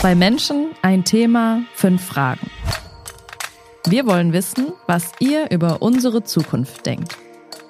Zwei Menschen, ein Thema, fünf Fragen. Wir wollen wissen, was ihr über unsere Zukunft denkt,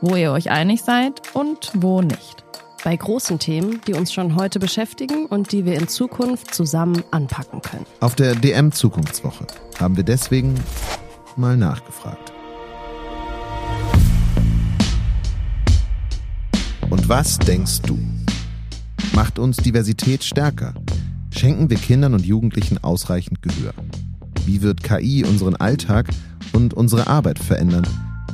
wo ihr euch einig seid und wo nicht. Bei großen Themen, die uns schon heute beschäftigen und die wir in Zukunft zusammen anpacken können. Auf der DM Zukunftswoche haben wir deswegen mal nachgefragt. Und was denkst du? Macht uns Diversität stärker? Schenken wir Kindern und Jugendlichen ausreichend Gehör? Wie wird KI unseren Alltag und unsere Arbeit verändern?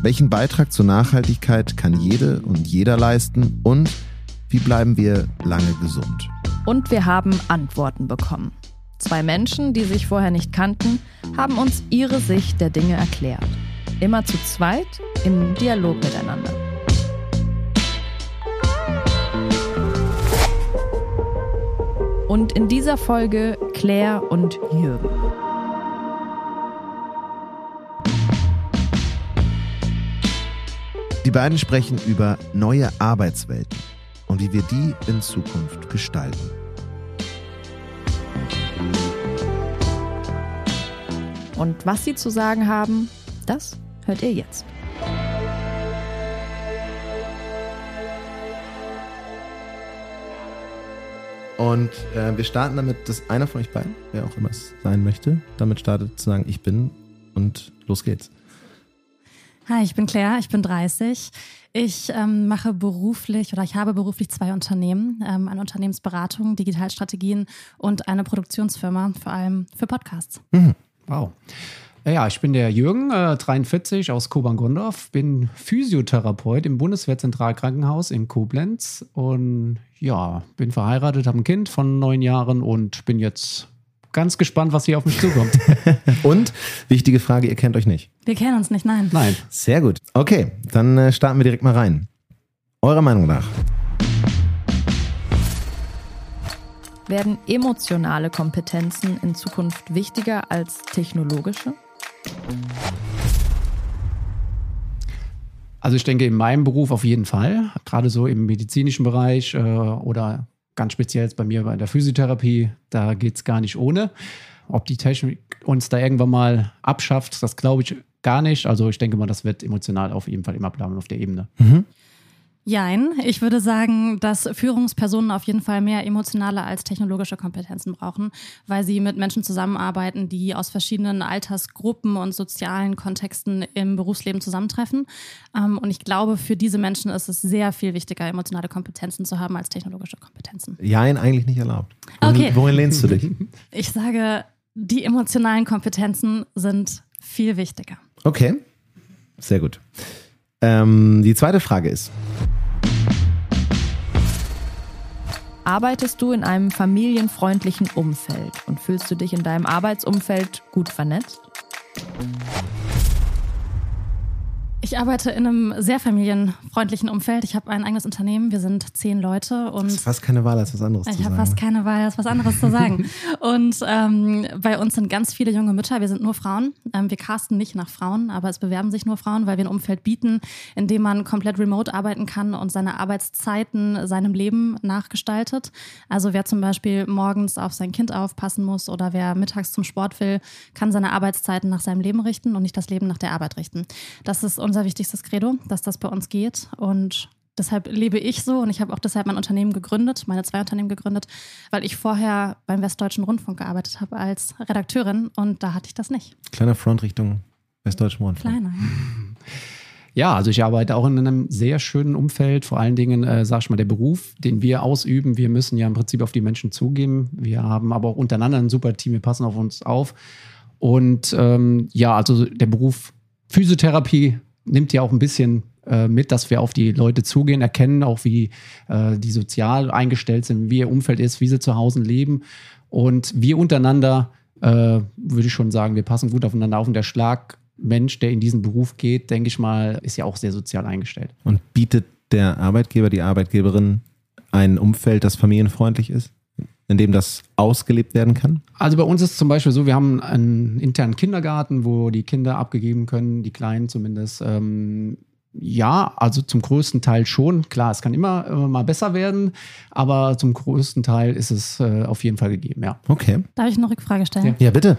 Welchen Beitrag zur Nachhaltigkeit kann jede und jeder leisten? Und wie bleiben wir lange gesund? Und wir haben Antworten bekommen. Zwei Menschen, die sich vorher nicht kannten, haben uns ihre Sicht der Dinge erklärt. Immer zu zweit im Dialog miteinander. Und in dieser Folge Claire und Jürgen. Die beiden sprechen über neue Arbeitswelten und wie wir die in Zukunft gestalten. Und was sie zu sagen haben, das hört ihr jetzt. Und äh, wir starten damit, dass einer von euch beiden, wer auch immer es sein möchte, damit startet zu sagen, ich bin und los geht's. Hi, ich bin Claire, ich bin 30. Ich ähm, mache beruflich oder ich habe beruflich zwei Unternehmen, ähm, eine Unternehmensberatung, Digitalstrategien und eine Produktionsfirma, vor allem für Podcasts. Mhm. Wow. Ja, ich bin der Jürgen, äh, 43 aus Kobern-Gondorf, bin Physiotherapeut im Bundeswehrzentralkrankenhaus in Koblenz und ja, bin verheiratet, habe ein Kind von neun Jahren und bin jetzt ganz gespannt, was hier auf mich zukommt. und wichtige Frage, ihr kennt euch nicht. Wir kennen uns nicht, nein. Nein. Sehr gut. Okay, dann äh, starten wir direkt mal rein. Eurer Meinung nach? Werden emotionale Kompetenzen in Zukunft wichtiger als technologische? Also ich denke in meinem Beruf auf jeden Fall, gerade so im medizinischen Bereich äh, oder ganz speziell jetzt bei mir bei der Physiotherapie, da geht es gar nicht ohne. Ob die Technik uns da irgendwann mal abschafft, das glaube ich gar nicht. Also ich denke mal, das wird emotional auf jeden Fall immer bleiben auf der Ebene. Mhm. Jein. Ich würde sagen, dass Führungspersonen auf jeden Fall mehr emotionale als technologische Kompetenzen brauchen, weil sie mit Menschen zusammenarbeiten, die aus verschiedenen Altersgruppen und sozialen Kontexten im Berufsleben zusammentreffen. Ähm, und ich glaube, für diese Menschen ist es sehr viel wichtiger, emotionale Kompetenzen zu haben als technologische Kompetenzen. Jein, eigentlich nicht erlaubt. Wohin, okay. wohin lehnst du dich? Ich sage, die emotionalen Kompetenzen sind viel wichtiger. Okay, sehr gut. Ähm, die zweite Frage ist, Arbeitest du in einem familienfreundlichen Umfeld und fühlst du dich in deinem Arbeitsumfeld gut vernetzt? Ich arbeite in einem sehr familienfreundlichen Umfeld. Ich habe ein eigenes Unternehmen. Wir sind zehn Leute und. Du hast fast keine Wahl, als was anderes ich zu sagen. Ich habe fast keine Wahl, als was anderes zu sagen. Und ähm, bei uns sind ganz viele junge Mütter. Wir sind nur Frauen. Ähm, wir casten nicht nach Frauen, aber es bewerben sich nur Frauen, weil wir ein Umfeld bieten, in dem man komplett remote arbeiten kann und seine Arbeitszeiten seinem Leben nachgestaltet. Also wer zum Beispiel morgens auf sein Kind aufpassen muss oder wer mittags zum Sport will, kann seine Arbeitszeiten nach seinem Leben richten und nicht das Leben nach der Arbeit richten. Das ist unser unser wichtigstes Credo, dass das bei uns geht. Und deshalb lebe ich so und ich habe auch deshalb mein Unternehmen gegründet, meine zwei Unternehmen gegründet, weil ich vorher beim Westdeutschen Rundfunk gearbeitet habe als Redakteurin und da hatte ich das nicht. Kleiner Front Richtung Westdeutschen Rundfunk. Kleiner, ja. Ja, also ich arbeite auch in einem sehr schönen Umfeld. Vor allen Dingen, äh, sag ich mal, der Beruf, den wir ausüben. Wir müssen ja im Prinzip auf die Menschen zugehen. Wir haben aber auch untereinander ein super Team. Wir passen auf uns auf. Und ähm, ja, also der Beruf Physiotherapie nimmt ja auch ein bisschen äh, mit, dass wir auf die Leute zugehen, erkennen auch, wie äh, die sozial eingestellt sind, wie ihr Umfeld ist, wie sie zu Hause leben. Und wir untereinander, äh, würde ich schon sagen, wir passen gut aufeinander auf. Und der Schlagmensch, der in diesen Beruf geht, denke ich mal, ist ja auch sehr sozial eingestellt. Und bietet der Arbeitgeber, die Arbeitgeberin ein Umfeld, das familienfreundlich ist? In dem das ausgelebt werden kann? Also bei uns ist es zum Beispiel so, wir haben einen internen Kindergarten, wo die Kinder abgegeben können, die Kleinen zumindest. Ähm, Ja, also zum größten Teil schon. Klar, es kann immer, immer mal besser werden, aber zum größten Teil ist es äh, auf jeden Fall gegeben, ja. Okay. Darf ich eine Rückfrage stellen? Ja. Ja, bitte.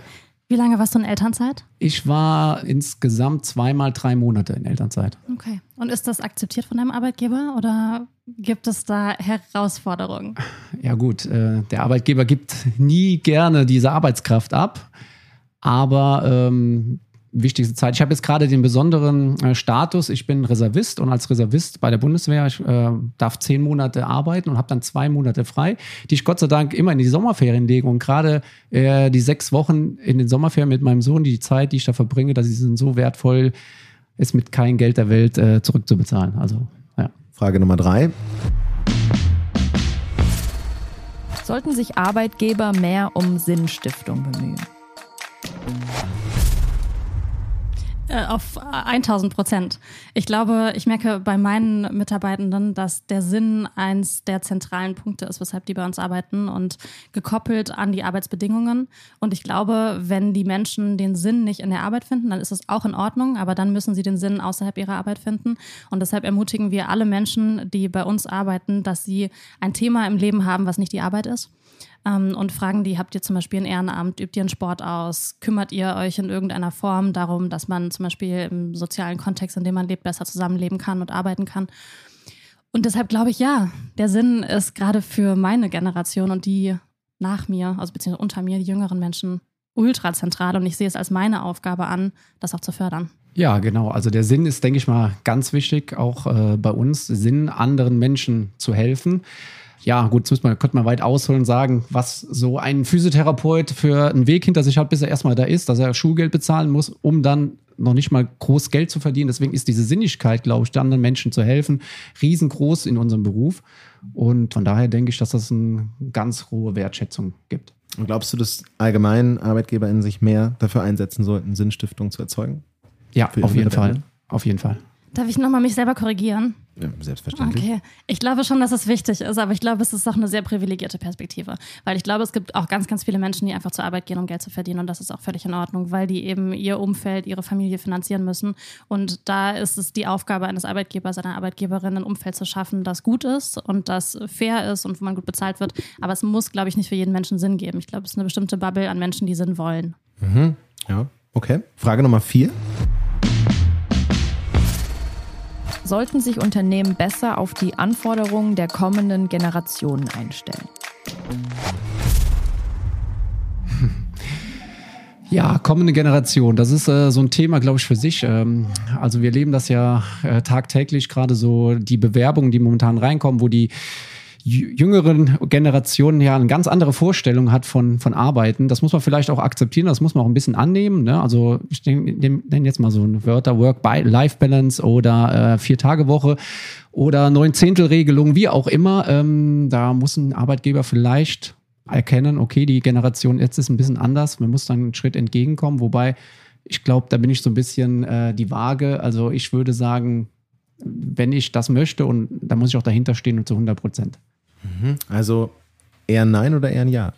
Wie lange warst du in Elternzeit? Ich war insgesamt zweimal drei Monate in Elternzeit. Okay. Und ist das akzeptiert von deinem Arbeitgeber oder gibt es da Herausforderungen? Ja gut, äh, der Arbeitgeber gibt nie gerne diese Arbeitskraft ab, aber ähm, wichtigste Zeit. Ich habe jetzt gerade den besonderen äh, Status, ich bin Reservist und als Reservist bei der Bundeswehr, ich äh, darf zehn Monate arbeiten und habe dann zwei Monate frei, die ich Gott sei Dank immer in die Sommerferien lege und gerade äh, die sechs Wochen in den Sommerferien mit meinem Sohn, die Zeit, die ich da verbringe, dass sie sind so wertvoll, ist mit kein Geld der Welt äh, zurückzubezahlen. Also ja. Frage Nummer drei. Sollten sich Arbeitgeber mehr um Sinnstiftung bemühen? Äh, auf 1000 Prozent. Ich glaube, ich merke bei meinen Mitarbeitenden, dass der Sinn eins der zentralen Punkte ist, weshalb die bei uns arbeiten und gekoppelt an die Arbeitsbedingungen. Und ich glaube, wenn die Menschen den Sinn nicht in der Arbeit finden, dann ist es auch in Ordnung, aber dann müssen sie den Sinn außerhalb ihrer Arbeit finden. Und deshalb ermutigen wir alle Menschen, die bei uns arbeiten, dass sie ein Thema im Leben haben, was nicht die Arbeit ist ähm, und fragen die, habt ihr zum Beispiel ein Ehrenamt, übt ihr einen Sport aus, kümmert ihr euch in irgendeiner Form darum, dass man zum Beispiel im sozialen Kontext, in dem man lebt, besser zusammenleben kann und arbeiten kann. Und deshalb glaube ich, ja, der Sinn ist gerade für meine Generation und die nach mir, also beziehungsweise unter mir, die jüngeren Menschen, ultra zentral und ich sehe es als meine Aufgabe an, das auch zu fördern. Ja, genau. Also der Sinn ist, denke ich mal, ganz wichtig, auch äh, bei uns, Sinn, anderen Menschen zu helfen. Ja, gut, jetzt man, könnte man weit ausholen und sagen, was so ein Physiotherapeut für einen Weg hinter sich hat, bis er erstmal da ist, dass er Schulgeld bezahlen muss, um dann noch nicht mal groß Geld zu verdienen. Deswegen ist diese Sinnigkeit, glaube ich, anderen Menschen zu helfen, riesengroß in unserem Beruf. Und von daher denke ich, dass das eine ganz hohe Wertschätzung gibt. Und glaubst du, dass allgemein ArbeitgeberInnen sich mehr dafür einsetzen sollten, Sinnstiftung zu erzeugen? Ja, auf jeden Fall. Auf jeden Fall. Darf ich nochmal mich selber korrigieren? Ja, selbstverständlich. Okay. Ich glaube schon, dass es wichtig ist, aber ich glaube, es ist auch eine sehr privilegierte Perspektive. Weil ich glaube, es gibt auch ganz, ganz viele Menschen, die einfach zur Arbeit gehen, um Geld zu verdienen. Und das ist auch völlig in Ordnung, weil die eben ihr Umfeld, ihre Familie finanzieren müssen. Und da ist es die Aufgabe eines Arbeitgebers, einer Arbeitgeberin, ein Umfeld zu schaffen, das gut ist und das fair ist und wo man gut bezahlt wird. Aber es muss, glaube ich, nicht für jeden Menschen Sinn geben. Ich glaube, es ist eine bestimmte Bubble an Menschen, die Sinn wollen. Ja, okay. Frage Nummer vier. Sollten sich Unternehmen besser auf die Anforderungen der kommenden Generationen einstellen? Ja, kommende Generation, das ist äh, so ein Thema, glaube ich, für sich. Ähm, also wir leben das ja äh, tagtäglich, gerade so die Bewerbungen, die momentan reinkommen, wo die jüngeren Generationen ja eine ganz andere Vorstellung hat von, von Arbeiten. Das muss man vielleicht auch akzeptieren, das muss man auch ein bisschen annehmen. Ne? Also ich nenne jetzt mal so ein Wörter, Work-Life-Balance oder äh, Vier-Tage-Woche oder Neun-Zehntel-Regelung, wie auch immer. Ähm, da muss ein Arbeitgeber vielleicht erkennen, okay, die Generation jetzt ist ein bisschen anders, man muss dann einen Schritt entgegenkommen, wobei ich glaube, da bin ich so ein bisschen äh, die Waage. Also ich würde sagen, wenn ich das möchte und da muss ich auch dahinter stehen und zu 100 Prozent. Also eher ein Nein oder eher ein Ja?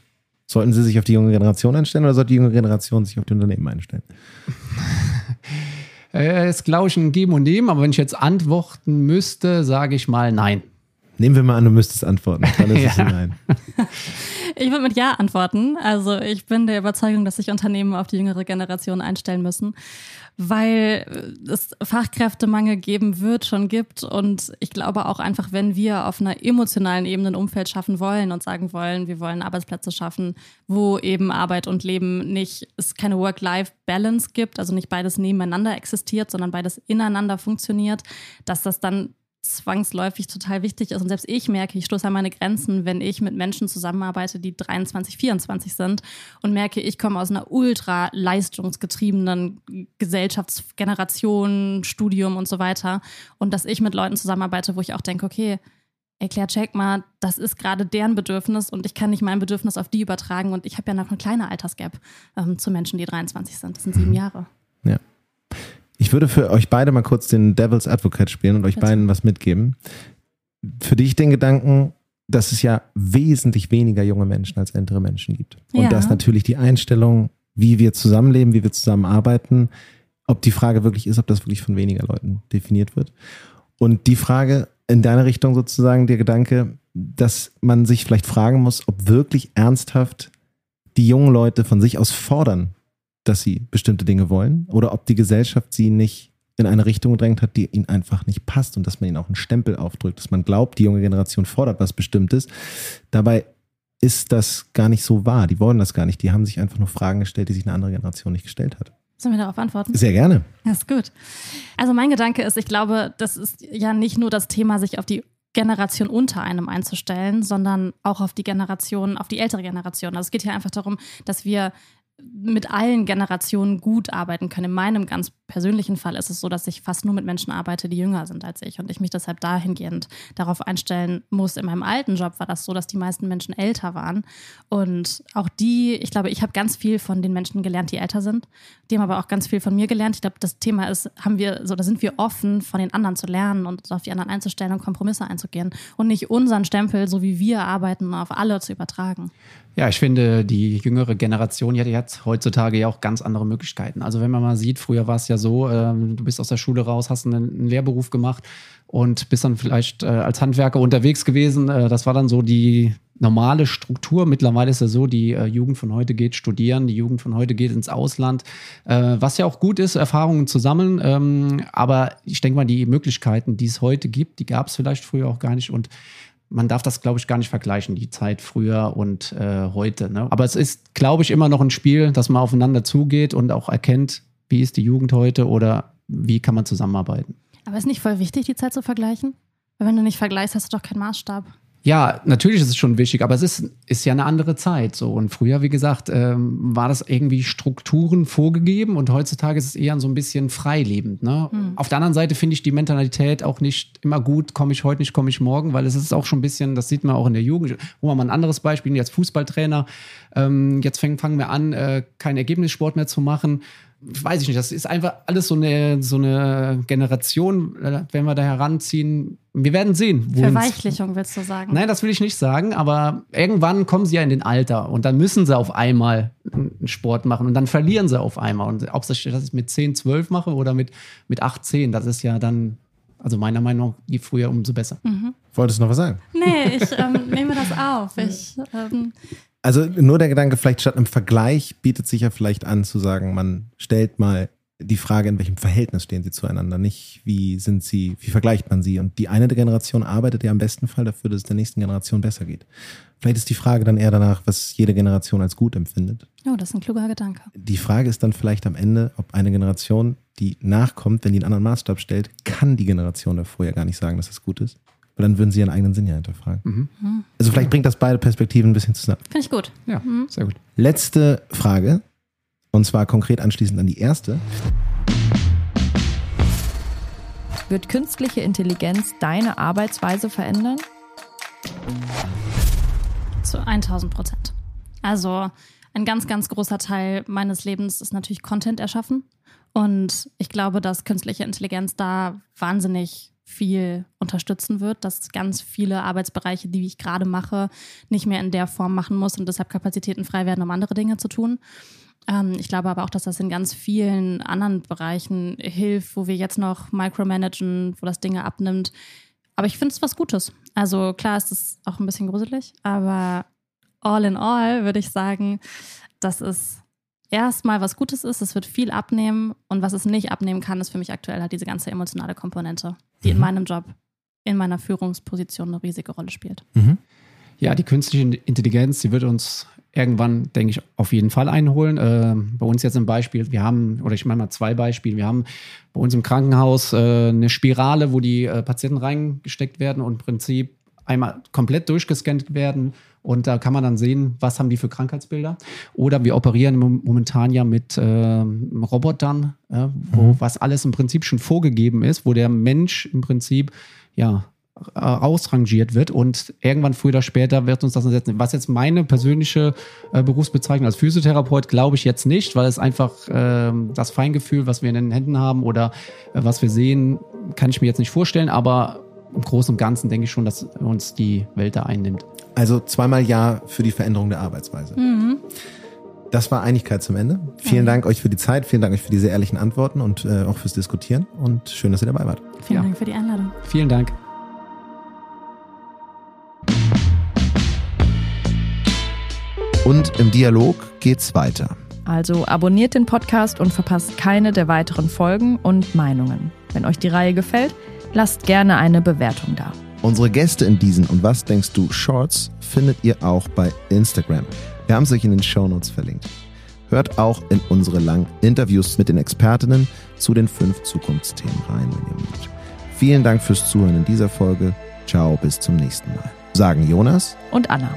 Sollten Sie sich auf die junge Generation einstellen oder sollte die junge Generation sich auf die Unternehmen einstellen? Äh, ist, glaube ich, ein Geben und Nehmen, aber wenn ich jetzt antworten müsste, sage ich mal Nein. Nehmen wir mal an, du müsstest antworten. Dann ist es Ja. ein Nein. Ich würde mit Ja antworten. Also ich bin der Überzeugung, dass sich Unternehmen auf die jüngere Generation einstellen müssen, weil es Fachkräftemangel geben wird, schon gibt. Und ich glaube auch einfach, wenn wir auf einer emotionalen Ebene ein Umfeld schaffen wollen und sagen wollen, wir wollen Arbeitsplätze schaffen, wo eben Arbeit und Leben nicht, es keine Work-Life-Balance gibt, also nicht beides nebeneinander existiert, sondern beides ineinander funktioniert, dass das dann zwangsläufig total wichtig ist. Und selbst ich merke, ich stoße an meine Grenzen, wenn ich mit Menschen zusammenarbeite, die 23, 24 sind und merke, ich komme aus einer ultra leistungsgetriebenen Gesellschaftsgeneration, Studium und so weiter. Und dass ich mit Leuten zusammenarbeite, wo ich auch denke, okay, erklär, check mal, das ist gerade deren Bedürfnis und ich kann nicht mein Bedürfnis auf die übertragen. Und ich habe ja noch eine kleine Altersgap ähm, zu Menschen, die 23 sind. Das sind sieben Jahre. Ja. Ich würde für euch beide mal kurz den Devil's Advocate spielen und euch beiden was mitgeben. Für dich den Gedanken, dass es ja wesentlich weniger junge Menschen als ältere Menschen gibt. Und Ja. dass natürlich die Einstellung, wie wir zusammenleben, wie wir zusammenarbeiten, ob die Frage wirklich ist, ob das wirklich von weniger Leuten definiert wird. Und die Frage in deine Richtung sozusagen, der Gedanke, dass man sich vielleicht fragen muss, ob wirklich ernsthaft die jungen Leute von sich aus fordern, dass sie bestimmte Dinge wollen oder ob die Gesellschaft sie nicht in eine Richtung gedrängt hat, die ihnen einfach nicht passt und dass man ihnen auch einen Stempel aufdrückt, dass man glaubt, die junge Generation fordert was Bestimmtes. Dabei ist das gar nicht so wahr. Die wollen das gar nicht. Die haben sich einfach nur Fragen gestellt, die sich eine andere Generation nicht gestellt hat. Sollen wir darauf antworten? Sehr gerne. Das ist gut. Also mein Gedanke ist, ich glaube, das ist ja nicht nur das Thema, sich auf die Generation unter einem einzustellen, sondern auch auf die Generation, auf die ältere Generation. Also es geht hier einfach darum, dass wir mit allen Generationen gut arbeiten können. In meinem ganz persönlichen Fall ist es so, dass ich fast nur mit Menschen arbeite, die jünger sind als ich und ich mich deshalb dahingehend darauf einstellen muss. In meinem alten Job war das so, dass die meisten Menschen älter waren und auch die, ich glaube, ich habe ganz viel von den Menschen gelernt, die älter sind. Die haben aber auch ganz viel von mir gelernt. Ich glaube, das Thema ist, haben wir so, da sind wir offen, von den anderen zu lernen und auf die anderen einzustellen und Kompromisse einzugehen und nicht unseren Stempel, so wie wir arbeiten, auf alle zu übertragen. Ja, ich finde, die jüngere Generation, die hat heutzutage ja auch ganz andere Möglichkeiten. Also wenn man mal sieht, früher war es ja so, ähm, du bist aus der Schule raus, hast einen, einen Lehrberuf gemacht und bist dann vielleicht äh, als Handwerker unterwegs gewesen. Äh, das war dann so die normale Struktur. Mittlerweile ist ja so, die äh, Jugend von heute geht studieren, die Jugend von heute geht ins Ausland, äh, was ja auch gut ist, Erfahrungen zu sammeln. Ähm, aber ich denke mal, die Möglichkeiten, die es heute gibt, die gab es vielleicht früher auch gar nicht. Und man darf das, glaube ich, gar nicht vergleichen, die Zeit früher und äh, heute. Ne? Aber es ist, glaube ich, immer noch ein Spiel, dass man aufeinander zugeht und auch erkennt, wie ist die Jugend heute oder wie kann man zusammenarbeiten. Aber ist nicht voll wichtig, die Zeit zu vergleichen? Weil wenn du nicht vergleichst, hast du doch keinen Maßstab. Ja, natürlich ist es schon wichtig, aber es ist, ist ja eine andere Zeit. So. Und früher, wie gesagt, ähm, war das irgendwie Strukturen vorgegeben und heutzutage ist es eher so ein bisschen freilebend. Ne? Mhm. Auf der anderen Seite finde ich die Mentalität auch nicht immer gut, komme ich heute nicht, komme ich morgen, weil es ist auch schon ein bisschen, das sieht man auch in der Jugend. Wo wir mal ein anderes Beispiel, jetzt Fußballtrainer, ähm, jetzt fangen, fangen wir an, äh, keinen Ergebnissport mehr zu machen weiß ich nicht, das ist einfach alles so eine, so eine Generation, äh, wenn wir da heranziehen. Wir werden sehen. Verweichlichung willst du sagen? Nein, das will ich nicht sagen, aber irgendwann kommen sie ja in den Alter und dann müssen sie auf einmal einen Sport machen und dann verlieren sie auf einmal. Und ob ich das mit 10, 12 mache oder mit, mit 8, 10, das ist ja dann, also meiner Meinung nach, je früher, umso besser. Mhm. Wolltest du noch was sagen? Nee, ich ähm, nehme das auf. Ich ähm, also nur der Gedanke, vielleicht statt einem Vergleich bietet sich ja vielleicht an zu sagen, man stellt mal die Frage, in welchem Verhältnis stehen sie zueinander, nicht wie sind sie, wie vergleicht man sie. Und die eine der Generation arbeitet ja am besten Fall dafür, dass es der nächsten Generation besser geht. Vielleicht ist die Frage dann eher danach, was jede Generation als gut empfindet. Oh, das ist ein kluger Gedanke. Die Frage ist dann vielleicht am Ende, ob eine Generation, die nachkommt, wenn die einen anderen Maßstab stellt, kann die Generation davor ja gar nicht sagen, dass das gut ist. Weil dann würden sie ihren eigenen Sinn ja hinterfragen. Mhm. Also vielleicht bringt das beide Perspektiven ein bisschen zusammen. Finde ich gut. Ja, mhm. sehr gut. Letzte Frage. Und zwar konkret anschließend an die erste. Wird künstliche Intelligenz deine Arbeitsweise verändern? Zu 1000 Prozent. Also ein ganz, ganz großer Teil meines Lebens ist natürlich Content erschaffen. Und ich glaube, dass künstliche Intelligenz da wahnsinnig viel unterstützen wird, dass ganz viele Arbeitsbereiche, die ich gerade mache, nicht mehr in der Form machen muss und deshalb Kapazitäten frei werden, um andere Dinge zu tun. Ähm, ich glaube aber auch, dass das in ganz vielen anderen Bereichen hilft, wo wir jetzt noch micromanagen, wo das Dinge abnimmt. Aber ich finde es was Gutes. Also klar ist es auch ein bisschen gruselig, aber all in all würde ich sagen, dass es erstmal was Gutes ist. Es wird viel abnehmen und was es nicht abnehmen kann, ist für mich aktuell halt diese ganze emotionale Komponente die mhm. in meinem Job, in meiner Führungsposition eine riesige Rolle spielt. Mhm. Ja, die künstliche Intelligenz, die wird uns irgendwann, denke ich, auf jeden Fall einholen. Äh, bei uns jetzt ein Beispiel, wir haben, oder ich meine mal zwei Beispiele, wir haben bei uns im Krankenhaus äh, eine Spirale, wo die äh, Patienten reingesteckt werden und im Prinzip einmal komplett durchgescannt werden und da kann man dann sehen, was haben die für Krankheitsbilder. Oder wir operieren momentan ja mit äh, Robotern, äh, wo mhm. was alles im Prinzip schon vorgegeben ist, wo der Mensch im Prinzip ja ausrangiert wird und irgendwann früher oder später wird uns das ersetzen. Was jetzt meine persönliche äh, Berufsbezeichnung als Physiotherapeut glaube ich jetzt nicht, weil es einfach äh, das Feingefühl, was wir in den Händen haben oder äh, was wir sehen, kann ich mir jetzt nicht vorstellen, aber im Großen und Ganzen denke ich schon, dass uns die Welt da einnimmt. Also zweimal Ja für die Veränderung der Arbeitsweise. Mhm. Das war Einigkeit zum Ende. Vielen Dank euch für die Zeit, vielen Dank euch für diese ehrlichen Antworten und äh, auch fürs Diskutieren und schön, dass ihr dabei wart. Vielen Ja. Dank für die Einladung. Vielen Dank. Und im Dialog geht's weiter. Also abonniert den Podcast und verpasst keine der weiteren Folgen und Meinungen. Wenn euch die Reihe gefällt, lasst gerne eine Bewertung da. Unsere Gäste in diesen und was denkst du Shorts findet ihr auch bei Instagram. Wir haben es euch in den Shownotes verlinkt. Hört auch in unsere langen Interviews mit den Expertinnen zu den fünf Zukunftsthemen rein, wenn ihr mögt. Vielen Dank fürs Zuhören in dieser Folge. Ciao, bis zum nächsten Mal. Sagen Jonas Und Anna.